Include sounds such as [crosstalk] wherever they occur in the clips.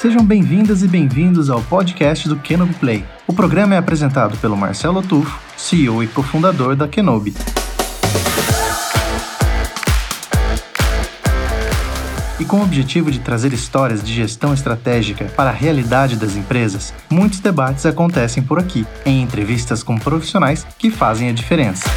Sejam bem-vindas e bem-vindos ao podcast do Kenobi Play. O programa é apresentado pelo Marcelo Tufo, CEO e cofundador da Kenobi. E com o objetivo de trazer histórias de gestão estratégica para a realidade das empresas, muitos debates acontecem por aqui, em entrevistas com profissionais que fazem a diferença.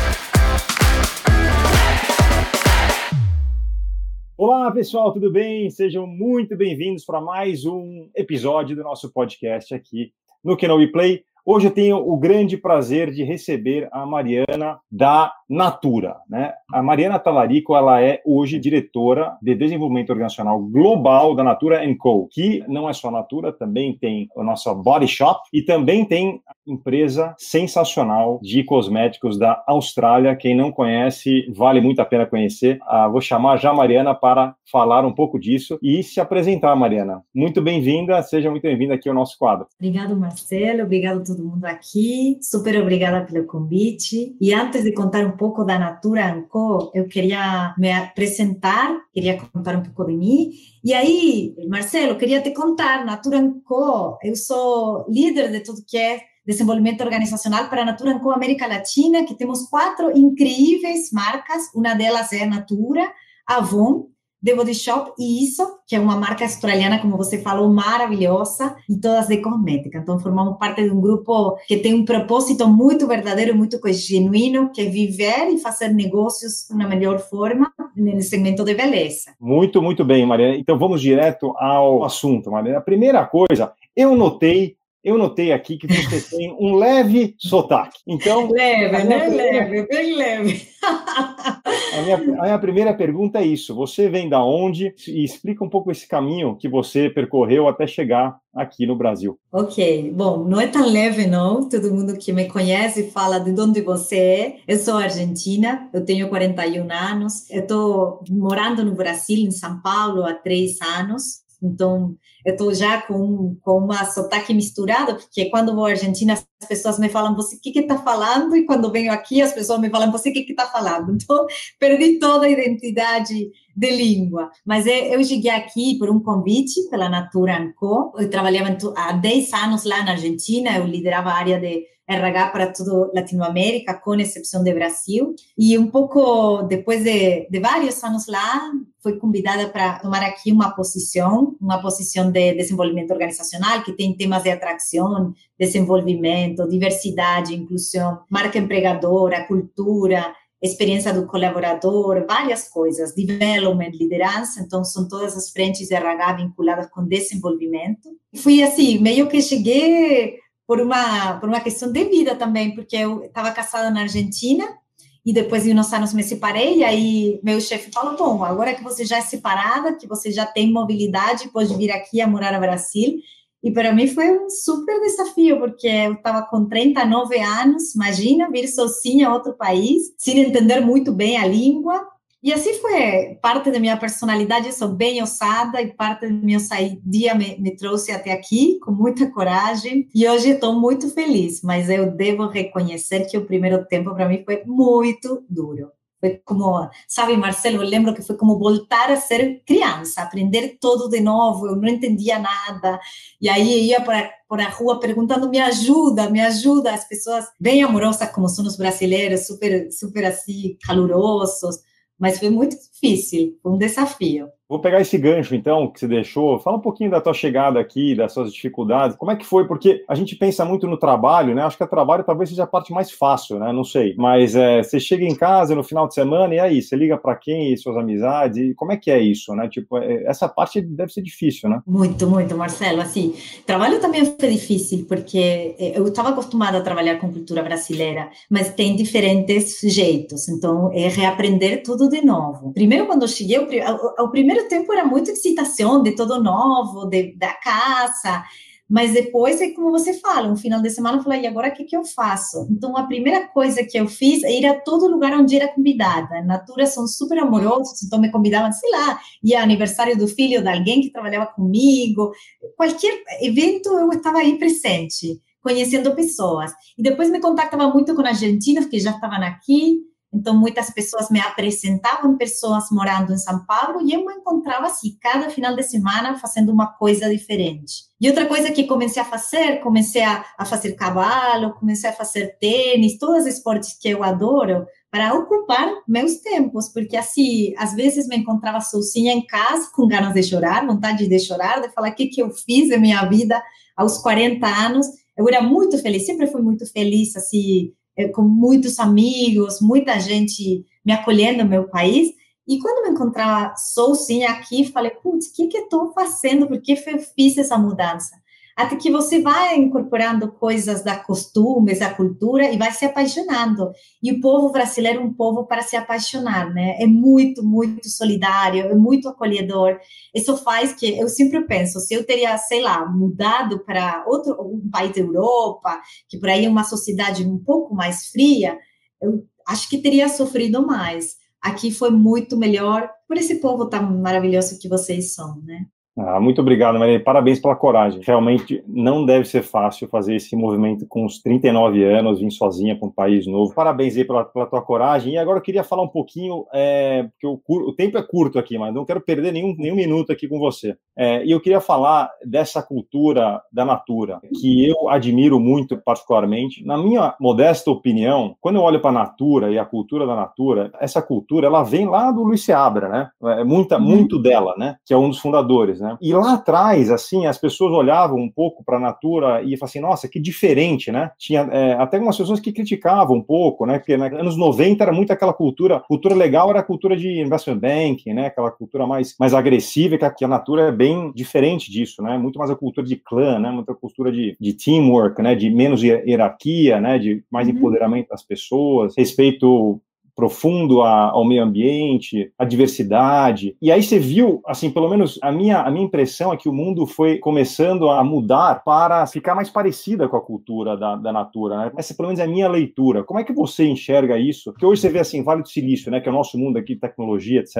Olá, pessoal, tudo bem? Sejam muito bem-vindos para mais um episódio do nosso podcast aqui no Kenobi Play. Hoje eu tenho o grande prazer de receber a Mariana da Natura. Né? A Mariana Talarico ela é hoje diretora de desenvolvimento organizacional global da Natura Co, que não é só Natura, também tem a nossa Body Shop e também tem empresa sensacional de cosméticos da Austrália. Quem não conhece, vale muito a pena conhecer. Ah, vou chamar já a Mariana para falar um pouco disso e se apresentar, Mariana. Muito bem-vinda, seja muito bem-vinda aqui ao nosso quadro. Obrigado, Marcelo. Obrigado a todo mundo aqui. Super obrigada pelo convite. E antes de contar um pouco da Natura Anco, eu queria me apresentar, queria contar um pouco de mim. E aí, Marcelo, queria te contar, Natura Anco, eu sou líder de tudo que é desenvolvimento organizacional para a Natura Co América Latina, que temos quatro incríveis marcas, uma delas é a Natura, Avon, The Body Shop e isso, que é uma marca australiana, como você falou, maravilhosa, e todas de cosmética. Então, formamos parte de um grupo que tem um propósito muito verdadeiro, muito genuíno, que é viver e fazer negócios uma melhor forma no segmento de beleza. Muito, muito bem, Mariana. Então, vamos direto ao assunto, Mariana. A primeira coisa, eu notei eu notei aqui que você [laughs] tem um leve sotaque. Então, leve, né? Primeira... Leve, bem leve. [laughs] A minha, a minha, primeira pergunta é isso: você vem da onde? E explica um pouco esse caminho que você percorreu até chegar aqui no Brasil. Ok, bom, não é tão leve, não. Todo mundo que me conhece fala de onde você é. Eu sou argentina, eu tenho 41 anos. Eu estou morando no Brasil, em São Paulo, há três anos. Então, eu estou já com, com uma sotaque misturado, porque quando vou à Argentina, as pessoas me falam, você o que está falando? E quando venho aqui, as pessoas me falam, você o que está falando? [laughs] Então, perdi toda a identidade de língua. Mas eu cheguei aqui por um convite pela Natura Co. Eu trabalhava há 10 anos lá na Argentina, eu liderava a área de RH para toda Latinoamérica, com exceção do Brasil. E um pouco depois de, de vários anos lá, fui convidada para tomar aqui uma posição, uma posição de desenvolvimento organizacional, que tem temas de atração, desenvolvimento, diversidade, inclusão, marca empregadora, cultura, experiência do colaborador, várias coisas, development, liderança, então são todas as frentes de RH vinculadas com desenvolvimento. Fui assim, meio que cheguei por uma, por uma questão de vida também, porque eu estava casada na Argentina e depois de uns anos me separei, e aí meu chefe falou, bom, agora que você já é separada, que você já tem mobilidade, pode vir aqui a morar no Brasil, e para mim foi um super desafio, porque eu estava com 39 anos, imagina, vir sozinha a outro país, sem entender muito bem a língua, e assim foi parte da minha personalidade, eu sou bem ousada e parte do meu dia me, me trouxe até aqui com muita coragem e hoje estou muito feliz, mas eu devo reconhecer que o primeiro tempo para mim foi muito duro. Foi como, sabe, Marcelo, eu lembro que foi como voltar a ser criança, aprender tudo de novo, eu não entendia nada. E aí ia para por a rua perguntando me ajuda, me ajuda. As pessoas bem amorosas como são os brasileiros, super super assim calorosos mas foi muito difícil, foi um desafio. Vou pegar esse gancho, então, que você deixou. Fala um pouquinho da tua chegada aqui, das suas dificuldades. Como é que foi? Porque a gente pensa muito no trabalho, né? Acho que o trabalho talvez seja a parte mais fácil, né? Não sei. Mas é, você chega em casa no final de semana e aí, você liga para quem? Suas amizades? E como é que é isso, né? Tipo, é, essa parte deve ser difícil, né? Muito, muito, Marcelo. Assim, trabalho também foi difícil, porque é, eu estava acostumada a trabalhar com cultura brasileira, mas tem diferentes jeitos. Então, é reaprender tudo de novo. Primeiro, quando eu cheguei, o primeiro primeiro tempo era muita excitação de todo novo, de, da casa, mas depois é como você fala, um final de semana eu falei, e agora o que, que eu faço? Então, a primeira coisa que eu fiz é ir a todo lugar onde era convidada. Natura são super amorosos, então me convidavam, sei lá, ia aniversário do filho de alguém que trabalhava comigo, qualquer evento eu estava aí presente, conhecendo pessoas. E depois me contactava muito com argentinos que já estavam aqui, Então, muitas pessoas me apresentavam pessoas morando em São Paulo e eu me encontrava assim, cada final de semana fazendo uma coisa diferente. E outra coisa que comecei a fazer, comecei a, a fazer cavalo, comecei a fazer tênis, todos os esportes que eu adoro, para ocupar meus tempos, porque assim, às vezes me encontrava sozinha em casa, com ganas de chorar, vontade de chorar, de falar o que, que eu fiz na minha vida aos 40 anos. Eu era muito feliz, sempre fui muito feliz, assim, eh, com muitos amigos, muita gente me acolhendo no meu país. E quando me encontrava sozinha aqui, falei, putz, o que, que eu estou fazendo? Por que eu fiz essa mudança? Até que você vai incorporando coisas da costumes, da cultura e vai se apaixonando. E o povo brasileiro é um povo para se apaixonar, né? É muito, muito solidário, é muito acolhedor. Isso faz que eu sempre penso, se eu teria, sei lá, mudado para outro um país da Europa, que por aí é uma sociedade um pouco mais fria, eu acho que teria sofrido mais. Aqui foi muito melhor por esse povo tão maravilhoso que vocês são, né? Ah, muito obrigado, Maria. Parabéns pela coragem. Realmente não deve ser fácil fazer esse movimento com os 39 anos, vir sozinha para um país novo. Parabéns aí pela, pela tua coragem. E agora eu queria falar um pouquinho, é, porque o, o, tempo é curto aqui, mas não quero perder nenhum, nenhum minuto aqui com você. É, e eu queria falar dessa cultura da Natura, que eu admiro muito particularmente. Na minha modesta opinião, quando eu olho para a Natura e a cultura da Natura, essa cultura ela vem lá do Luiz Seabra, né? É muita, uhum. muito dela, né? Que é um dos fundadores né? E lá atrás, assim, as pessoas olhavam um pouco para a Natura e falavam assim, nossa, que diferente, né? Tinha é, até algumas pessoas que criticavam um pouco, né? Porque nos anos 90 era muito aquela cultura, cultura legal era a cultura de investment banking, né? Aquela cultura mais, mais agressiva, que a, que a Natura é bem diferente disso, né? Muito mais a cultura de clã, né? Muita cultura de, de teamwork, né? De menos hierarquia, né? De mais uhum. empoderamento das pessoas, respeito profundo a, ao meio ambiente, à diversidade. E aí você viu, assim, pelo menos a minha, a minha impressão é que o mundo foi começando a mudar para ficar mais parecida com a cultura da, da Natura, né? Essa, pelo menos, é a minha leitura. Como é que você enxerga isso? Porque hoje você vê, assim, Vale do Silício, né, que é o nosso mundo aqui, tecnologia, etc.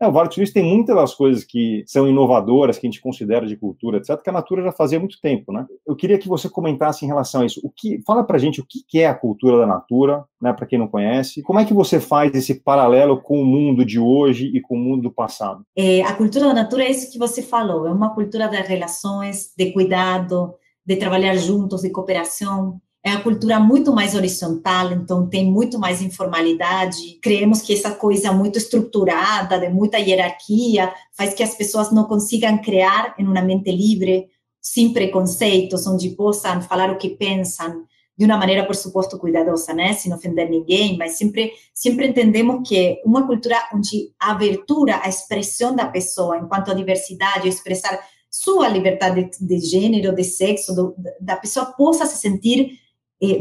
É, o Silício tem muitas das coisas que são inovadoras, que a gente considera de cultura, etc., que a Natura já fazia há muito tempo, né? Eu queria que você comentasse em relação a isso. O que, fala pra gente o que é a cultura da Natura, né, para quem não conhece. Como é que você faz esse paralelo com o mundo de hoje e com o mundo do passado? É, a cultura da Natura é isso que você falou, é uma cultura das relações, de cuidado, de trabalhar juntos, de cooperação é a cultura muito mais horizontal, então tem muito mais informalidade. Creemos que essa coisa muito estruturada, de muita hierarquia, faz que as pessoas não consigam criar em uma mente livre, sem preconceitos, onde possam falar o que pensam de uma maneira, por suposto, cuidadosa, né, sem ofender ninguém, mas sempre, sempre entendemos que uma cultura onde a abertura, a expressão da pessoa, enquanto a diversidade, expressar sua liberdade de, de gênero, de sexo, do, da pessoa possa se sentir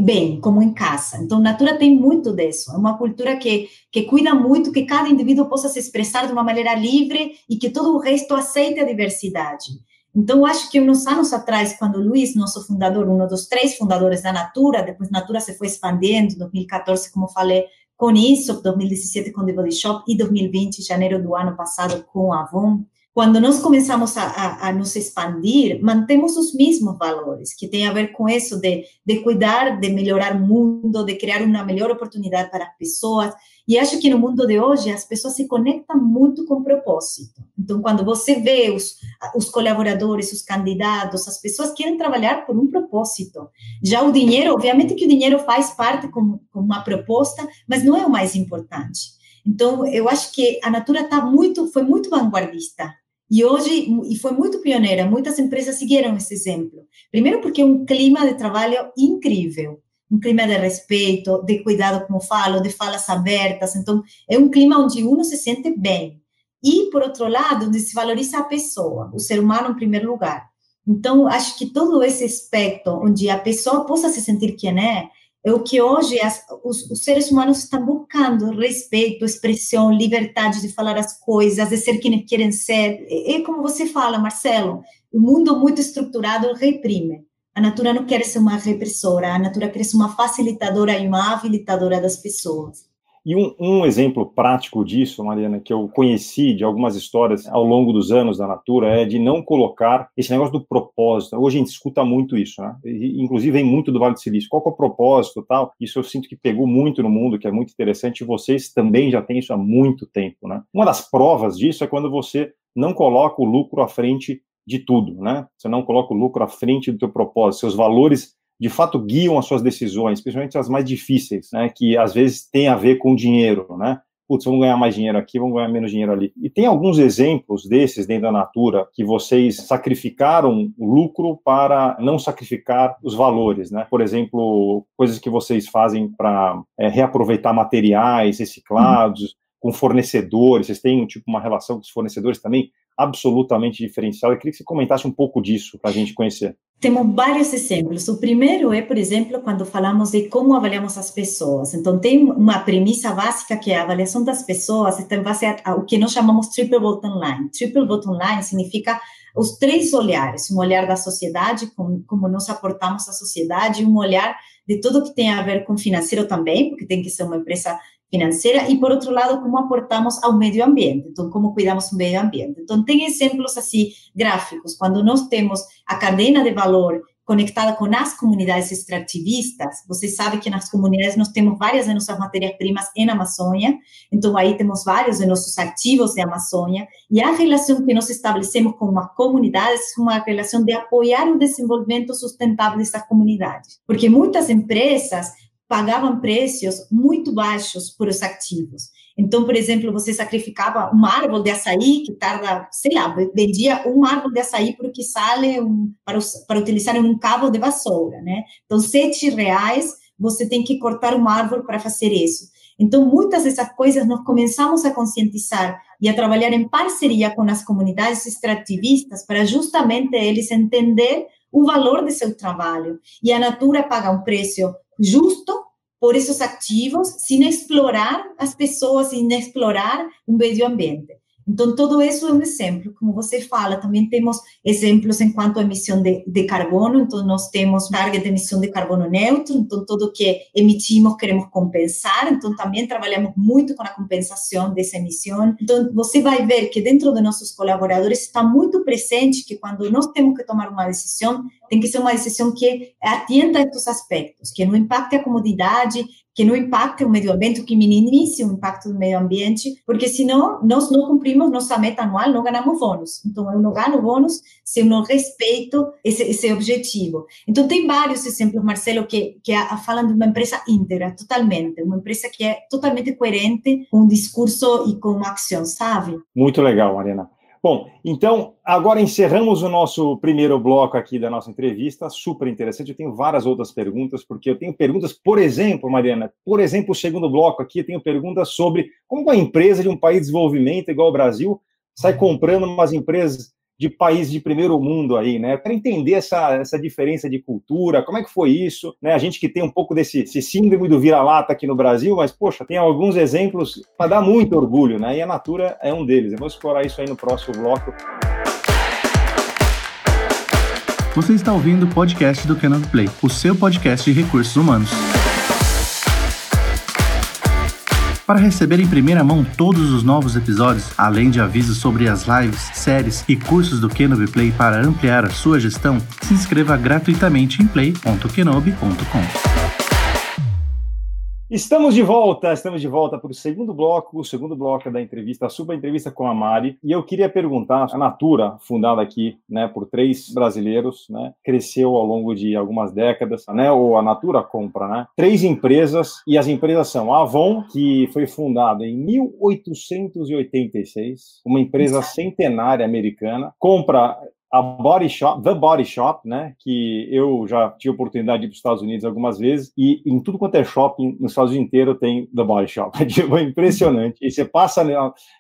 bem, como em casa. Então, Natura tem muito disso. É uma cultura que, que cuida muito que cada indivíduo possa se expressar de uma maneira livre e que todo o resto aceite a diversidade. Então, acho que uns anos atrás, quando o Luiz, nosso fundador, um dos três fundadores da Natura, depois Natura se foi expandendo, 2014, como falei, com isso, 2017 com The Body Shop e 2020, janeiro do ano passado, com a Avon, quando nós começamos a, a, a, nos expandir, mantemos os mesmos valores, que tem a ver com isso de, de cuidar, de melhorar o mundo, de criar uma melhor oportunidade para as pessoas. E acho que no mundo de hoje as pessoas se conectam muito com propósito. Então, quando você vê os, os colaboradores, os candidatos, as pessoas querem trabalhar por um propósito. Já o dinheiro, obviamente que o dinheiro faz parte como, uma proposta, mas não é o mais importante. Então, eu acho que a Natura tá muito, foi muito vanguardista. E hoje, e foi muito pioneira, muitas empresas seguiram esse exemplo. Primeiro porque é um clima de trabalho incrível, um clima de respeito, de cuidado, como falo, de falas abertas. Então, é um clima onde uno se sente bem. E, por outro lado, onde se valoriza a pessoa, o ser humano em primeiro lugar. Então, acho que todo esse aspecto, onde a pessoa possa se sentir quem é, é o que hoje as, os, os, seres humanos estão buscando, respeito, expressão, liberdade de falar as coisas, de ser quem querem ser. É, é como você fala, Marcelo, o mundo muito estruturado reprime. A natura não quer ser uma repressora, a natura quer ser uma facilitadora e uma habilitadora das pessoas. E um, um, exemplo prático disso, Mariana, que eu conheci de algumas histórias ao longo dos anos da Natura, é de não colocar esse negócio do propósito. Hoje a gente escuta muito isso, né? E, inclusive vem muito do Vale do Silício. Qual é o propósito tal? Isso eu sinto que pegou muito no mundo, que é muito interessante, e vocês também já têm isso há muito tempo, né? Uma das provas disso é quando você não coloca o lucro à frente de tudo, né? Você não coloca o lucro à frente do teu propósito, seus valores de fato guiam as suas decisões, principalmente as mais difíceis, né, que às vezes tem a ver com dinheiro, né? Putz, vamos ganhar mais dinheiro aqui, vamos ganhar menos dinheiro ali. E tem alguns exemplos desses dentro da Natura que vocês sacrificaram o lucro para não sacrificar os valores, né? Por exemplo, coisas que vocês fazem para é, reaproveitar materiais reciclados, uhum. com fornecedores, vocês têm tipo uma relação com os fornecedores também absolutamente diferenciada. Eu queria que você comentasse um pouco disso para a gente conhecer. Temos vários exemplos. O primeiro é, por exemplo, quando falamos de como avaliamos as pessoas. Então, tem uma premissa básica que é a avaliação das pessoas está em base ao que nós chamamos triple bottom line. Triple bottom line significa os três olhares: um olhar da sociedade, como, como nós aportamos à sociedade, um olhar de tudo que tem a ver com financeiro também, porque tem que ser uma empresa financeira, e por outro lado, como aportamos ao meio ambiente, então, como cuidamos do meio ambiente. Então, tem exemplos assim, gráficos, quando nós temos a cadeia de valor conectada com as comunidades extrativistas, você sabe que nas comunidades nós temos várias de nossas matérias-primas em Amazônia, então aí temos vários de nossos ativos de Amazônia, e a relação que nós estabelecemos com uma comunidade é uma relação de apoiar o desenvolvimento sustentável dessas comunidades, porque muitas empresas pagavam preços muito baixos por os ativos. Então, por exemplo, você sacrificava uma árvore de açaí que tarda, sei lá, vendia um árvore de açaí por que sale um, para, para utilizar um cabo de vassoura, né? Então, sete reais você tem que cortar uma árvore para fazer isso. Então, muitas dessas coisas nós começamos a conscientizar e a trabalhar em parceria com as comunidades extrativistas para justamente eles entender o valor de seu trabalho. E a Natura paga um preço justo por esses ativos, sem explorar as pessoas, sem explorar o meio ambiente. Então, todo isso é um exemplo. Como você fala, também temos exemplos em quanto emissão de, de carbono. Então, nós temos target de emissão de carbono neutro. Então, tudo que emitimos queremos compensar. Então, também trabalhamos muito com a compensação dessa emissão. Então, você vai ver que dentro de nossos colaboradores está muito presente que quando nós temos que tomar uma decisão, tem que ser uma decisão que atenda a esses aspectos, que não impacte a comodidade, que não impacte o meio ambiente, que minimize o impacto do meio ambiente, porque senão nós não cumprimos nossa meta anual, não ganhamos bônus. Então, eu não ganho bônus se eu não respeito esse, esse objetivo. Então, tem vários exemplos, Marcelo, que, que falam de uma empresa íntegra, totalmente, uma empresa que é totalmente coerente com o discurso e com a ação, sabe? Muito legal, Mariana. Bom, então, agora encerramos o nosso primeiro bloco aqui da nossa entrevista, super interessante. Eu tenho várias outras perguntas, porque eu tenho perguntas, por exemplo, Mariana, por exemplo, o segundo bloco aqui, eu tenho perguntas sobre como uma empresa de um país de desenvolvimento igual o Brasil sai comprando umas empresas de países de primeiro mundo aí, né? Para entender essa, essa diferença de cultura, como é que foi isso, né? A gente que tem um pouco desse síndrome do vira-lata aqui no Brasil, mas, poxa, tem alguns exemplos para dar muito orgulho, né? E a Natura é um deles. Vou explorar isso aí no próximo bloco. Você está ouvindo o podcast do Canon Play, o seu podcast de recursos humanos. Para receber em primeira mão todos os novos episódios, além de avisos sobre as lives, séries e cursos do Kenobi Play para ampliar a sua gestão, se inscreva gratuitamente em play.kenobi.com. Estamos de volta, estamos de volta para o segundo bloco, o segundo bloco da entrevista, a super entrevista com a Mari. E eu queria perguntar, a Natura, fundada aqui né, por três brasileiros, né, cresceu ao longo de algumas décadas, né, ou a Natura compra, né, três empresas, e as empresas são a Avon, que foi fundada em 1886, uma empresa centenária americana, compra a Body Shop, The Body Shop, né, que eu já tive oportunidade de ir para os Estados Unidos algumas vezes, e em tudo quanto é shopping, nos Estados Unidos inteiro tem The Body Shop. [laughs] É tipo, impressionante. E você passa,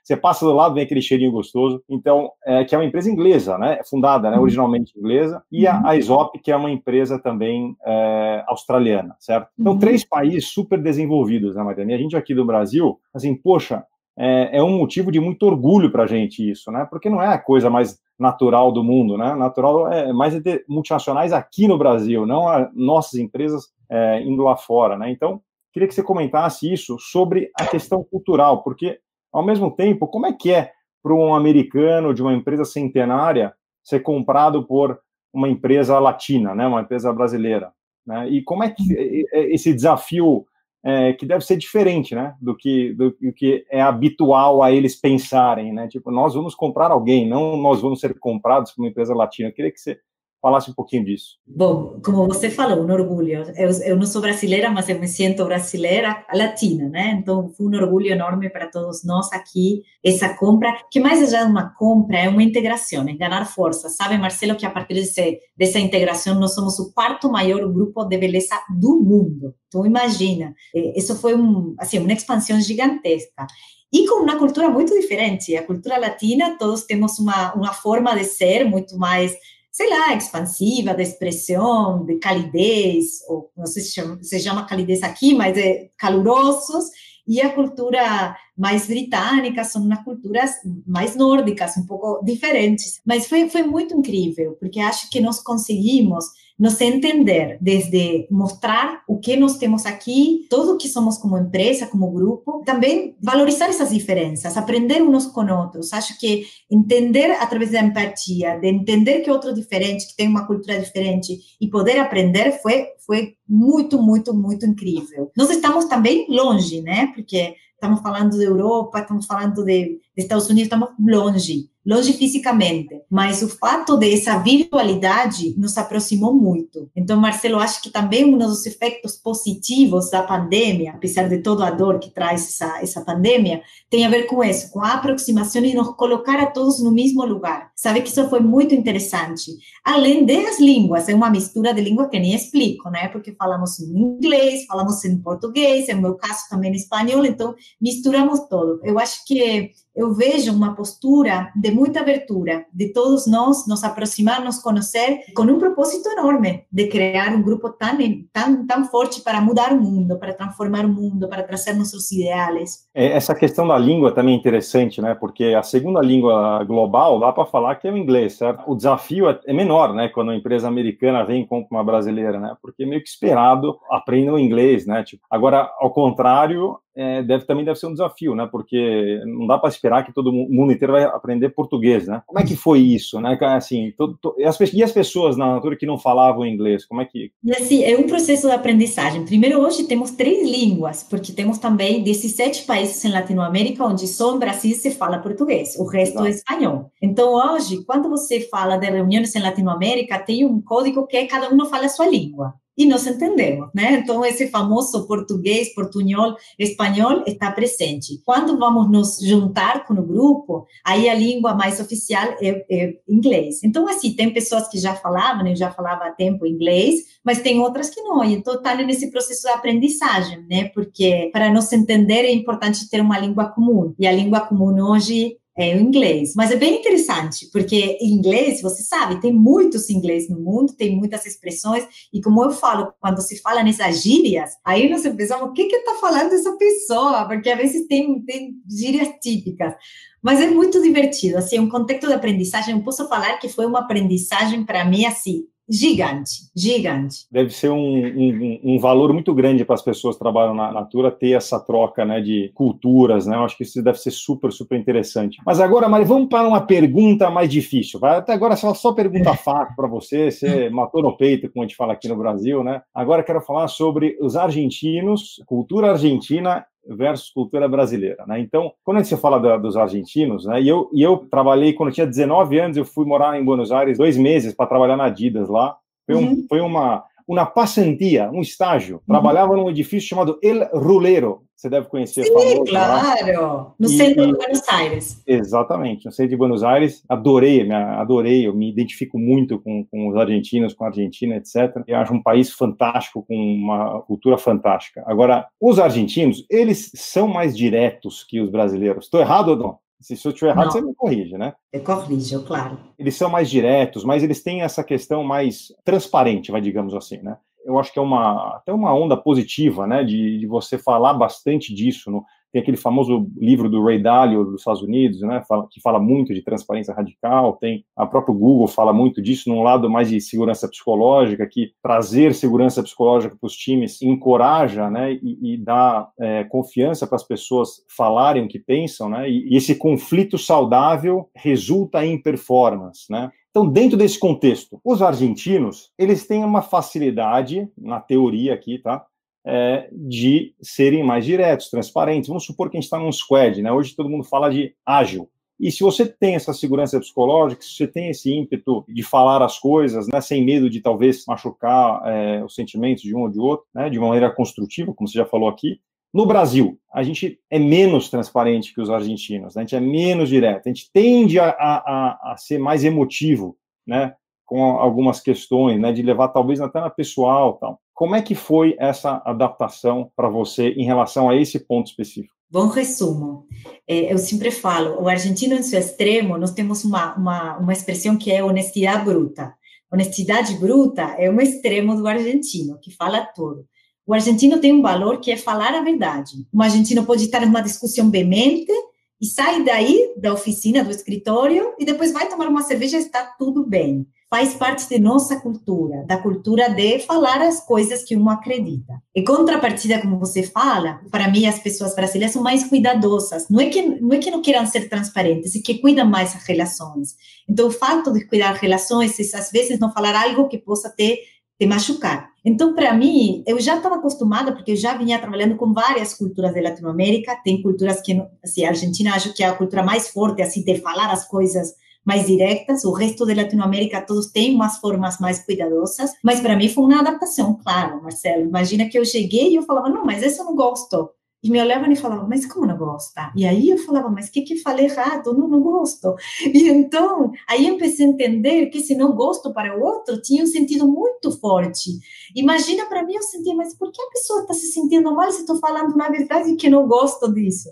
você passa do lado, vem aquele cheirinho gostoso. Então, é, que é uma empresa inglesa, né, fundada, né, uhum. originalmente inglesa, e a, a Aesop, que é uma empresa também é, australiana, certo? Então, uhum. três países super desenvolvidos, né, Mariana? E a gente aqui do Brasil, assim, poxa, é, é um motivo de muito orgulho para a gente isso, né? Porque não é a coisa mais natural do mundo, né? Natural é mais é ter multinacionais aqui no Brasil, não nossas empresas é, indo lá fora, né? Então, queria que você comentasse isso sobre a questão cultural, porque, ao mesmo tempo, como é que é para um americano de uma empresa centenária ser comprado por uma empresa latina, né, uma empresa brasileira? Né? E como é que esse desafio é, que deve ser diferente, né, do que do, do, que é habitual a eles pensarem, né? Tipo, nós vamos comprar alguém, não nós vamos ser comprados por uma empresa latina. Eu queria que você falasse um pouquinho disso. Bom, como você falou, um orgulho. Eu, eu não sou brasileira, mas eu me sinto brasileira latina, né? Então, foi um orgulho enorme para todos nós aqui, essa compra, que mais allá de uma compra, é uma integração, é ganhar força. Sabe, Marcelo, que a partir desse, dessa integração, nós somos o quarto maior grupo de beleza do mundo. Então, imagina, eh, isso foi um, assim, uma expansão gigantesca e com uma cultura muito diferente. A cultura latina, todos temos uma, uma forma de ser muito mais sei lá, expansiva, de expressão, de calidez, ou não sei se chama, se chama calidez aqui, mas é calurosos, e a cultura mais britânica são umas culturas mais nórdicas, um pouco diferentes. Mas foi, foi muito incrível, porque acho que nós conseguimos nos entender, desde mostrar o que nós temos aqui, tudo o que somos como empresa, como grupo, também valorizar essas diferenças, aprender uns com outros. Acho que entender através da empatia, de entender que outro diferente, que tem uma cultura diferente e poder aprender foi foi muito, muito, muito incrível. Nós estamos também longe, né? Porque estamos falando da Europa, estamos falando de, de Estados Unidos, estamos longe longe fisicamente, mas o fato dessa virtualidade nos aproximou muito. Então, Marcelo, acho que também um dos efeitos positivos da pandemia, apesar de toda a dor que traz essa, essa pandemia, tem a ver com isso, com a aproximação e nos colocar a todos no mesmo lugar. Sabe que isso foi muito interessante. Além das línguas, é uma mistura de língua que nem explico, né? Porque falamos em inglês, falamos em português, no meu caso também em espanhol, então misturamos todo. Eu acho que eu vejo uma postura de muita abertura, de todos nós nos aproximar, nos conhecer, com um propósito enorme de criar um grupo tão, tão, tão forte para mudar o mundo, para transformar o mundo, para trazer nossos ideais. É, essa questão da língua também é interessante, né? Porque a segunda língua global dá para falar que é o inglês, certo? O desafio é, é menor, né? Quando uma empresa americana vem com uma brasileira, né? Porque é meio que esperado aprendam inglês, né? Tipo, agora, ao contrário, é, deve, também deve ser um desafio, né? Porque não dá para esperar que todo mundo inteiro vai aprender português, né? Como é que foi isso, né? Assim, todo, todo, e, as, e as pessoas na natura que não falavam inglês, como é que... E assim, é um processo de aprendizagem. Primeiro, hoje temos três línguas, porque temos também 17 países em Latinoamérica onde só em Brasil se fala português, o resto Exato. é espanhol. Então, hoje, quando você fala de reuniões em Latinoamérica, tem um código que cada um fala a sua língua e nos entendemos, né? Então, esse famoso português, portunhol, espanhol está presente. Quando vamos nos juntar com o grupo, aí a língua mais oficial é, é inglês. Então, assim, tem pessoas que já falavam, eu já falava há tempo inglês, mas tem outras que não. Então, está nesse processo de aprendizagem, né? Porque para nos entender é importante ter uma língua comum. E a língua comum hoje é o inglês. Mas é bem interessante, porque inglês, você sabe, tem muitos inglês no mundo, tem muitas expressões, e como eu falo, quando se fala nessas gírias, aí nós pensamos, o que que está falando essa pessoa? Porque às vezes tem, tem gírias típicas. Mas é muito divertido, assim, um contexto de aprendizagem, eu posso falar que foi uma aprendizagem para mim, assim, gigante, gigante. Deve ser um, um, um valor muito grande para as pessoas que trabalham na Natura ter essa troca né, de culturas, né? Eu acho que isso deve ser super, super interessante. Mas agora, Mari, vamos para uma pergunta mais difícil. Vai até agora só, só pergunta [laughs] fácil para você, você matou no peito, como a gente fala aqui no Brasil, né? Agora quero falar sobre os argentinos, cultura argentina versus cultura brasileira, né? Então, quando você fala da, dos argentinos, né? E eu, e eu trabalhei quando eu tinha 19 anos, eu fui morar em Buenos Aires dois meses para trabalhar na Adidas lá. Foi, um, uhum. foi uma uma passantia, um estágio. Uhum. Trabalhava num edifício chamado El Rulero. Você deve conhecer. Sim, famoso, claro. No e, centro de Buenos Aires. Exatamente, no centro de Buenos Aires. Adorei, me, adorei. Eu me identifico muito com, com os argentinos, com a Argentina, etc. Eu acho um país fantástico, com uma cultura fantástica. Agora, os argentinos, eles são mais diretos que os brasileiros. Estou errado ou não? Se, eu estiver errado, não. você me corrige, né? Eu corrijo, claro. Eles são mais diretos, mas eles têm essa questão mais transparente, vai digamos assim, né? Eu acho que é uma até uma onda positiva, né? De, de você falar bastante disso no, Tem aquele famoso livro do Ray Dalio dos Estados Unidos, né, que fala muito de transparência radical. Tem a própria Google fala muito disso num lado mais de segurança psicológica, que trazer segurança psicológica para os times encoraja, né, e, e dá é, confiança para as pessoas falarem o que pensam, né, e, e esse conflito saudável resulta em performance, né. Então, dentro desse contexto, os argentinos, eles têm uma facilidade, na teoria aqui, tá? É, de serem mais diretos, transparentes. Vamos supor que a gente está num squad, né? Hoje todo mundo fala de ágil. E se você tem essa segurança psicológica, se você tem esse ímpeto de falar as coisas, né, sem medo de talvez machucar é, os sentimentos de um ou de outro, né, de maneira construtiva, como você já falou aqui, no Brasil, a gente é menos transparente que os argentinos, né? a gente é menos direto, a gente tende a, a, a ser mais emotivo, né? com algumas questões, né? de levar talvez até na pessoal. Tal. Como é que foi essa adaptação para você em relação a esse ponto específico? Bom resumo. É, eu sempre falo, o argentino em seu extremo, nós temos uma, uma, uma expressão que é honestidade bruta. Honestidade bruta é um extremo do argentino, que fala tudo. O argentino tem um valor que é falar a verdade. Um argentino pode estar numa discussão veemente e sai daí da oficina, do escritório, e depois vai tomar uma cerveja e está tudo bem. Faz parte de nossa cultura, da cultura de falar as coisas que um acredita. E contrapartida, como você fala, para mim as pessoas brasileiras são mais cuidadosas. Não é que não é que não queiram ser transparentes, é que cuidam mais as relações. Então, o fato de cuidar relações, às vezes não falar algo que possa ter te machucar. Então, para mim, eu já estava acostumada, porque eu já vinha trabalhando com várias culturas da Latinoamérica. Tem culturas que, assim, a Argentina acho que é a cultura mais forte, assim, de falar as coisas mais diretas. O resto da Latinoamérica, todos têm umas formas mais cuidadosas. Mas para mim foi uma adaptação, claro, Marcelo. Imagina que eu cheguei e eu falava, não, mas isso eu não gosto. E me olhavam e falavam, mas como não gosta? E aí eu falava, mas o que que falei errado? Não, não gosto. [laughs] E então, aí eu comecei a entender que se não gosto para o outro, tinha um sentido muito forte. Imagina para mim, eu sentia, mas por que a pessoa está se sentindo mal se estou falando na verdade que não gosto disso?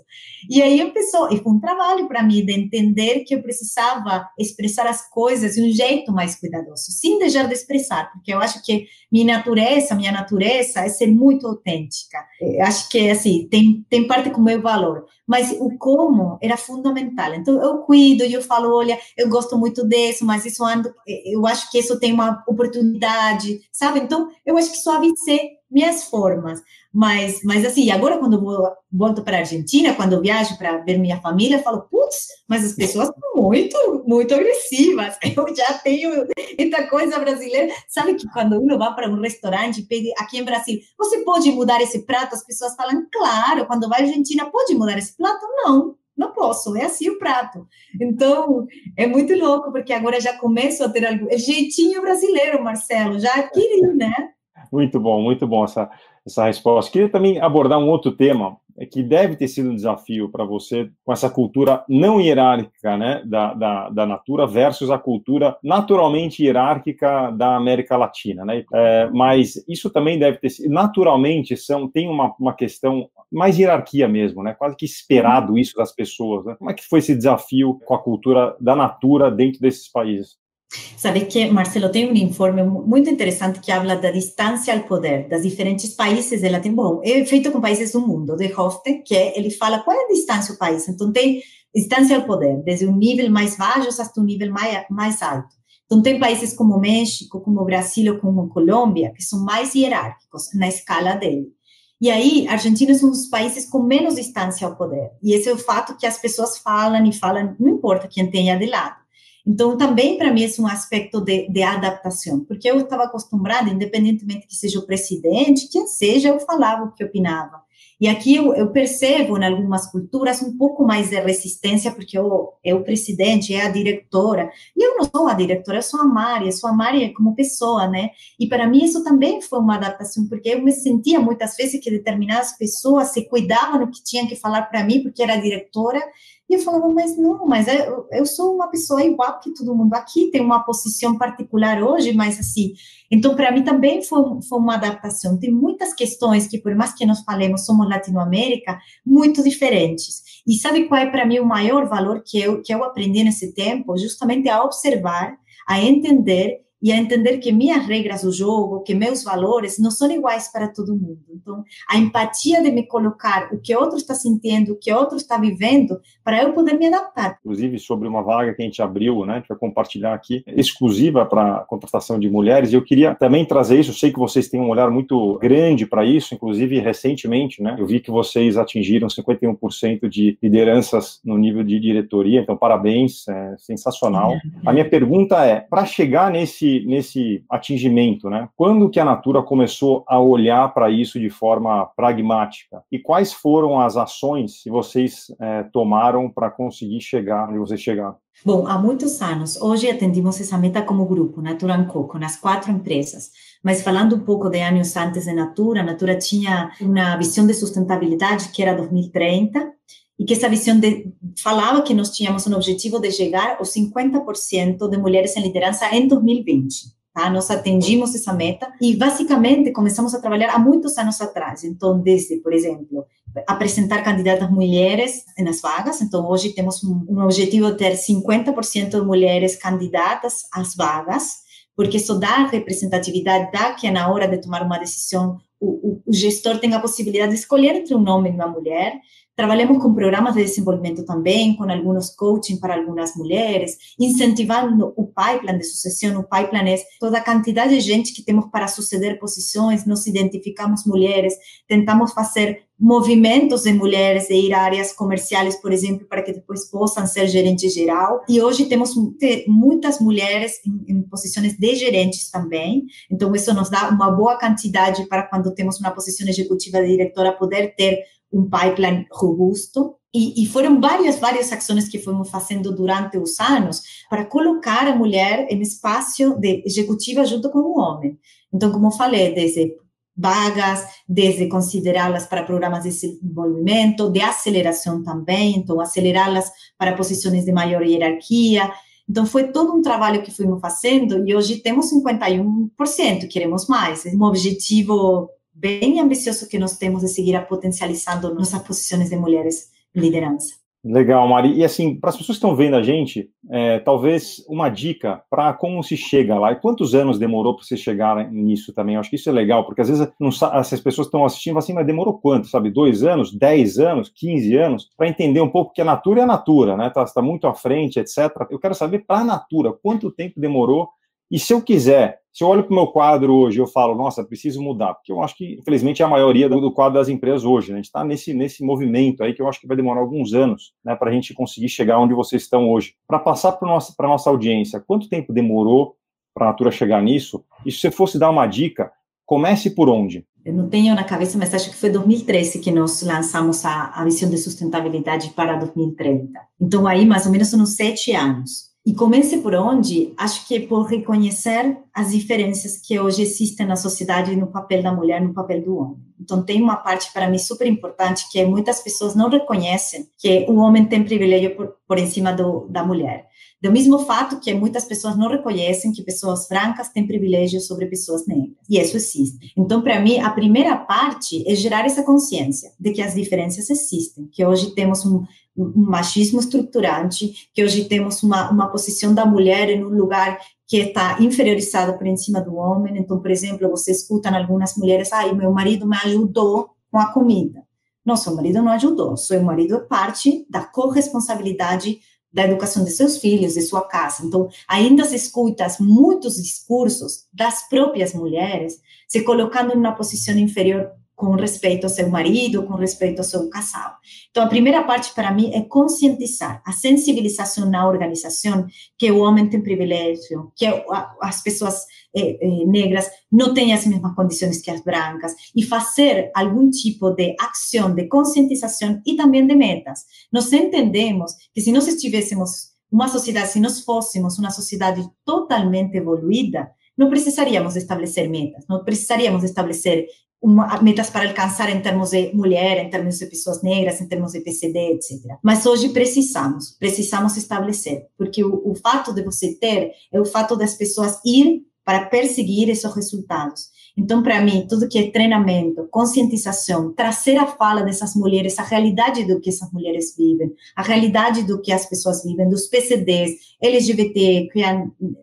E aí eu pensou, e foi um trabalho para mim de entender que eu precisava expressar as coisas de um jeito mais cuidadoso, sem deixar de expressar, porque eu acho que minha natureza, minha natureza é ser muito autêntica. Eu acho que, assim, tem, tem parte com o meu valor, mas o como era fundamental. Então, eu cuido eu falo, olha, eu gosto muito disso, mas isso ando, eu acho que isso tem uma oportunidade, sabe? Então, eu acho que suavizei minhas formas. Mas, mas assim, agora quando eu volto para a Argentina, quando eu viajo para ver minha família, falo, putz, mas as pessoas são muito, muito agressivas. [laughs] Eu já tenho muita coisa brasileira. Sabe que quando uno vai para um restaurante, pede aqui em Brasil, você pode mudar esse prato? As pessoas falam, claro. Quando vai à Argentina, pode mudar esse prato? Não não posso, é assim o prato. Então, é muito louco, porque agora já começo a ter algo, é jeitinho brasileiro, Marcelo, já adquiri, né? Muito bom, muito bom essa, essa resposta. Queria também abordar um outro tema é que deve ter sido um desafio para você com essa cultura não hierárquica né, da, da, da, Natura versus a cultura naturalmente hierárquica da América Latina. Né? É, mas isso também deve ter sido, naturalmente, são, tem uma, uma questão mais hierarquia mesmo, né? quase que esperado isso das pessoas. Né? Como é que foi esse desafio com a cultura da Natura dentro desses países? Sabe que, Marcelo, tem um informe muito interessante que fala da distância ao poder das diferentes países da Latinoamérica. Bom, é feito com países do mundo, de Hofte, que ele fala qual é a distância do país. Então, tem distância ao poder, desde um nível mais baixo até um nível mais, mais alto. Então, tem países como México, como Brasil ou como Colômbia, que são mais hierárquicos na escala dele. E aí, a Argentina é um dos países com menos distância ao poder. E esse é o fato que as pessoas falam e falam, não importa quem tenha de lado. Então, também para mim é um aspecto de, de adaptação, porque eu estava acostumada, independentemente que seja o presidente, quem seja, eu falava o que opinava. E aqui eu, eu, percebo em algumas culturas um pouco mais de resistência, porque eu, é o presidente, é a diretora, e eu não sou a diretora, eu sou a Mari, eu sou a Mari como pessoa, né? E para mim isso também foi uma adaptação, porque eu me sentia muitas vezes que determinadas pessoas se cuidavam do que tinham que falar para mim, porque era diretora, e eu falava, mas não, mas eu, eu sou uma pessoa igual que todo mundo aqui, tem uma posição particular hoje, mas assim, então para mim também foi, foi uma adaptação. Tem muitas questões que, por mais que nós falemos, somos Latinoamérica, muito diferentes. E sabe qual é para mim o maior valor que eu, que eu aprendi nesse tempo? Justamente a observar, a entender e a entender que minhas regras do jogo, que meus valores não são iguais para todo mundo. Então, a empatia de me colocar o que outro está sentindo, o que outro está vivendo, para eu poder me adaptar. Inclusive, sobre uma vaga que a gente abriu, né, que vai compartilhar aqui, exclusiva para contratação de mulheres, e eu queria também trazer isso, eu sei que vocês têm um olhar muito grande para isso, inclusive recentemente, né, eu vi que vocês atingiram 51% de lideranças no nível de diretoria, então parabéns, é sensacional. A minha pergunta é, para chegar nesse nesse, atingimento, né? Quando que a Natura começou a olhar para isso de forma pragmática? E quais foram as ações que vocês é, tomaram para conseguir chegar onde vocês chegaram? Bom, há muitos anos, hoje atendimos essa meta como grupo, Natura Co, com as quatro empresas. Mas falando um pouco de anos antes de Natura, Natura tinha uma visão de sustentabilidade que era 2030, e que essa visão de, falava que nós tínhamos um objetivo de chegar aos 50% de mulheres em liderança em 2020. Tá? Nós atendimos essa meta e, basicamente, começamos a trabalhar há muitos anos atrás. Então, desde, por exemplo, apresentar candidatas mulheres nas vagas. Então, hoje temos um, um objetivo de ter 50% de mulheres candidatas às vagas, porque isso dá representatividade, dá que na hora de tomar uma decisão, o, o, o gestor tenha a possibilidade de escolher entre um homem e uma mulher. Trabalhamos com programas de desenvolvimento também, com alguns coaching para algumas mulheres, incentivando o pipeline de sucessão. O pipeline é toda a quantidade de gente que temos para suceder posições, nos identificamos mulheres, tentamos fazer movimentos de mulheres de ir a áreas comerciais, por exemplo, para que depois possam ser gerente geral. E hoje temos muitas mulheres em, em, posições de gerentes também. Então, isso nos dá uma boa quantidade para quando temos uma posição executiva de diretora poder ter um pipeline robusto. E, e, foram várias, várias ações que fomos fazendo durante os anos para colocar a mulher em espaço de executiva junto com o homem. Então, como falei, desde vagas, desde considerá-las para programas de desenvolvimento, de aceleração também, então acelerá-las para posições de maior hierarquia. Então, foi todo um trabalho que fomos fazendo e hoje temos 51%, queremos mais. Um objetivo bem ambicioso que nós temos de seguir potencializando nossas posições de mulheres em liderança. Legal, Mari. E assim, para as pessoas que estão vendo a gente, é, talvez uma dica para como se chega lá e quantos anos demorou para você chegar nisso também. Eu acho que isso é legal, porque às vezes não, essas pessoas estão assistindo assim, mas demorou quanto, sabe? Dois anos, dez anos, quinze anos, para entender um pouco que a Natura é a Natura, né? Está tá muito à frente, etc. Eu quero saber para a Natura quanto tempo demorou e se eu quiser se eu olho para o meu quadro hoje, eu falo, nossa, preciso mudar, porque eu acho que, infelizmente, é a maioria do, quadro das empresas hoje. Né? A gente está nesse, nesse movimento aí que eu acho que vai demorar alguns anos né, para a gente conseguir chegar onde vocês estão hoje. Para passar para a nossa, nossa audiência, quanto tempo demorou para a Natura chegar nisso? E se você fosse dar uma dica, comece por onde? Eu não tenho na cabeça, mas acho que foi 2013 que nós lançamos a, a visão de sustentabilidade para 2030. Então, aí, mais ou menos, uns sete anos. E comece por onde? Acho que é por reconhecer as diferenças que hoje existem na sociedade no papel da mulher, no papel do homem. Então, tem uma parte para mim super importante que muitas pessoas não reconhecem que o homem tem privilégio por, por em cima do, da mulher. Do mesmo fato que muitas pessoas não reconhecem que pessoas brancas têm privilégio sobre pessoas negras. E isso existe. Então, para mim, a primeira parte é gerar essa consciência de que as diferenças existem, que hoje temos um, um machismo estruturante, que hoje temos uma, uma posição da mulher em um lugar que está inferiorizada por em cima do homem. Então, por exemplo, você escuta algumas mulheres, ah, meu marido me ajudou com a comida. Não, seu marido não ajudou, seu marido é parte da corresponsabilidade da educação de seus filhos, de sua casa. Então, ainda se escuta muitos discursos das próprias mulheres se colocando em uma posição inferior com respeito ao seu marido, com respeito ao seu casal. Então, a primeira parte para mim é conscientizar, a sensibilização na organização que o homem tem privilégio, que as pessoas eh, eh, negras não têm as mesmas condições que as brancas, e fazer algum tipo de ação de conscientização e também de metas. Nós entendemos que se nós estivéssemos uma sociedade, se nós fôssemos uma sociedade totalmente evoluída, não precisaríamos estabelecer metas, não precisaríamos estabelecer uma, metas para alcançar em termos de mulher, em termos de pessoas negras, em termos de PCD, etc. Mas hoje precisamos, precisamos estabelecer, porque o, o fato de você ter é o fato das pessoas ir para perseguir esses resultados. Então, para mim, tudo que é treinamento, conscientização, trazer a fala dessas mulheres, a realidade do que essas mulheres vivem, a realidade do que as pessoas vivem, dos PCDs, LGBT,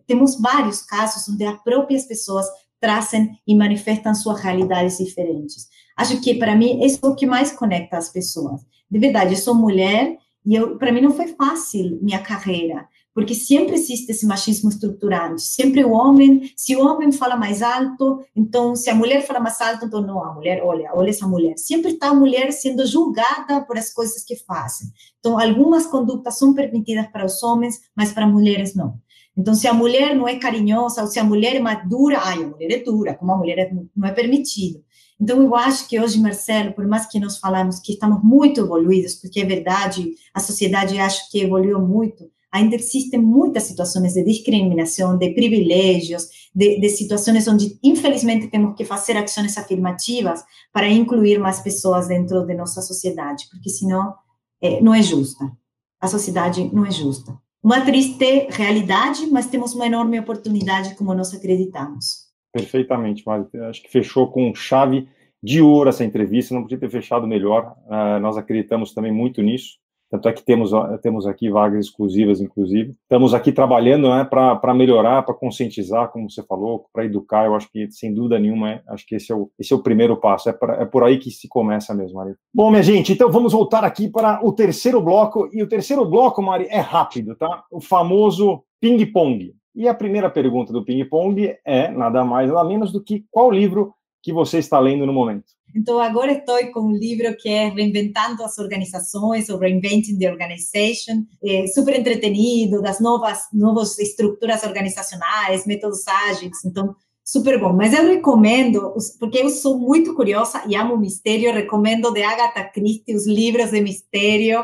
temos vários casos onde as próprias pessoas trazem e manifestam suas realidades diferentes. Acho que, para mim, isso é o que mais conecta as pessoas. De verdade, eu sou mulher e para mim não foi fácil minha carreira porque sempre existe esse machismo estruturante. Sempre o homem, se o homem fala mais alto, então se a mulher fala mais alto, então não, a mulher, olha, olha essa mulher. Sempre está a mulher sendo julgada por as coisas que fazem. Então, algumas condutas são permitidas para os homens, mas para mulheres não. Então, se a mulher não é carinhosa, ou se a mulher é mais dura, ai, a mulher é dura, como a mulher é, não é permitido. Então, eu acho que hoje, Marcelo, por mais que nós falamos que estamos muito evoluídos, porque é verdade, a sociedade acho que evoluiu muito, ainda existem muitas situações de discriminação, de privilégios, de, de, situações onde, infelizmente, temos que fazer ações afirmativas para incluir mais pessoas dentro de nossa sociedade, porque senão é, não é justa. A sociedade não é justa. Uma triste realidade, mas temos uma enorme oportunidade como nós acreditamos. Perfeitamente, Mário. Acho que fechou com chave de ouro essa entrevista, não podia ter fechado melhor. Uh, nós acreditamos também muito nisso. Tanto é que temos, temos aqui vagas exclusivas, inclusive. Estamos aqui trabalhando né, para melhorar, para conscientizar, como você falou, para educar. Eu acho que, sem dúvida nenhuma, é, acho que esse é, o, esse é o primeiro passo. É, pra, é por aí que se começa mesmo, Mari. Bom, minha gente, então vamos voltar aqui para o terceiro bloco. E o terceiro bloco, Mari, é rápido, tá? O famoso ping-pong. E a primeira pergunta do ping-pong é nada mais, nada menos do que qual livro que você está lendo no momento. Então, agora estou com um livro que é Reinventando as Organizações, ou Reinventing the Organization, é super entretenido, das novas, novas estruturas organizacionais, métodos ágeis, então, super bom. Mas eu recomendo, porque eu sou muito curiosa e amo mistério, recomendo de Agatha Christie os livros de mistério,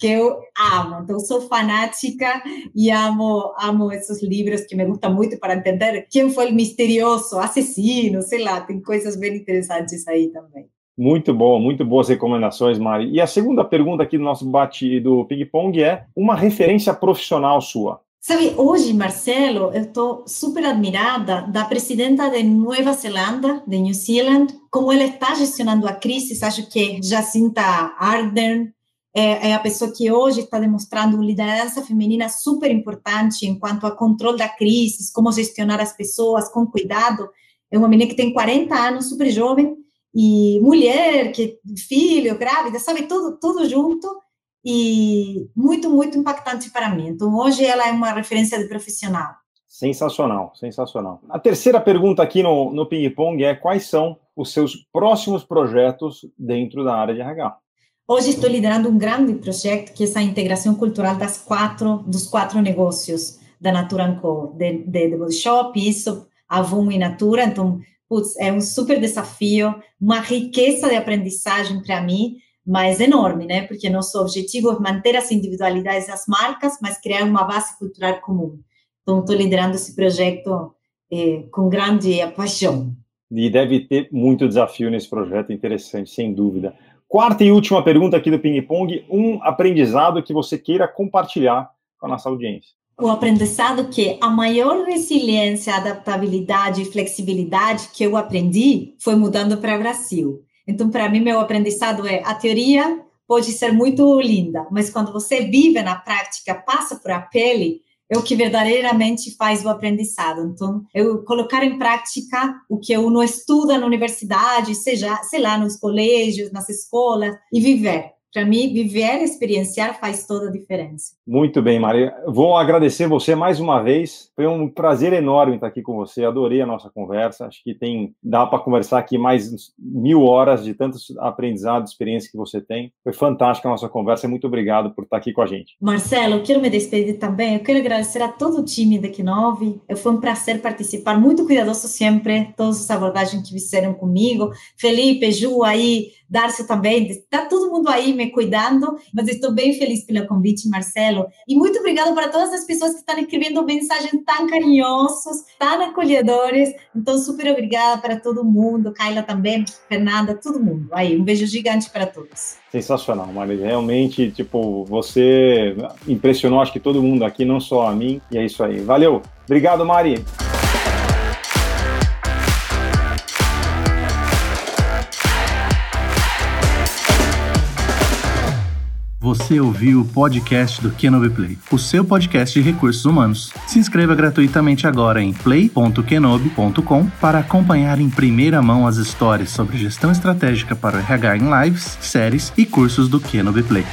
que eu amo. Então, sou fanática e amo, amo esses livros que me gustam muito para entender quem foi o misterioso assassino, sei lá, tem coisas bem interessantes aí também. Muito bom, muito boas recomendações, Mari. E a segunda pergunta aqui do nosso bate do ping-pong é uma referência profissional sua. Sabe, hoje, Marcelo, eu estou super admirada da presidenta de Nova Zelândia, de New Zealand, como ela está gestionando a crise. Acho que Jacinta Ardern é, é, a pessoa que hoje está demonstrando liderança feminina super importante enquanto a controle da crise, como gestionar as pessoas com cuidado. É uma menina que tem 40 anos, super jovem, e mulher, que filho, grávida, sabe, tudo, tudo junto, e muito, muito impactante para mim. Então, hoje ela é uma referência de profissional. Sensacional, sensacional. A terceira pergunta aqui no, no Ping Pong é quais são os seus próximos projetos dentro da área de RH? Hoje estou liderando um grande projeto que é essa integração cultural das quatro, dos quatro negócios da Natura Co, de, de, de Body Shop, isso, Avon e Natura. Então, putz, é um super desafio, uma riqueza de aprendizagem para mim, mas enorme, né? Porque nosso objetivo é manter as individualidades das marcas, mas criar uma base cultural comum. Então, estou liderando esse projeto eh, com grande paixão. E deve ter muito desafio nesse projeto, interessante, sem dúvida. Quarta e última pergunta aqui do Ping Pong: um aprendizado que você queira compartilhar com a nossa audiência. O aprendizado que a maior resiliência, adaptabilidade e flexibilidade que eu aprendi foi mudando para o Brasil. Então, para mim, meu aprendizado é a teoria pode ser muito linda, mas quando você vive na prática, passa por a pele, é o que verdadeiramente faz o aprendizado. Então, eu colocar em prática o que eu não estudo na universidade, seja, sei lá, nos colégios, nas escolas, e viver para mim, viver e experienciar faz toda a diferença. Muito bem, Maria. Vou agradecer você mais uma vez. Foi um prazer enorme estar aqui com você. Adorei a nossa conversa. Acho que tem dá para conversar aqui mais mil horas de tantos aprendizados, experiências que você tem. Foi fantástica a nossa conversa. Muito obrigado por estar aqui com a gente. Marcelo, quero me despedir também. Eu quero agradecer a todo o time da Q9. Foi um prazer participar. Muito cuidadoso sempre. Todas as abordagens que fizeram comigo. Felipe, Ju, aí Darcio também, está todo mundo aí me cuidando, mas estou bem feliz pelo convite, Marcelo. E muito obrigado para todas as pessoas que estão escrevendo mensagens tão carinhosas, tão acolhedores. Então, super obrigada para todo mundo, Kaila também, Fernanda, todo mundo. Aí, um beijo gigante para todos. Sensacional, Mari. Realmente, tipo, você impressionou, acho que todo mundo aqui, não só a mim. E é isso aí. Valeu. Obrigado, Mari. Você ouviu o podcast do Kenobi Play, o seu podcast de recursos humanos. Se inscreva gratuitamente agora em play.kenobi.com para acompanhar em primeira mão as histórias sobre gestão estratégica para o RH em lives, séries e cursos do Kenobi Play.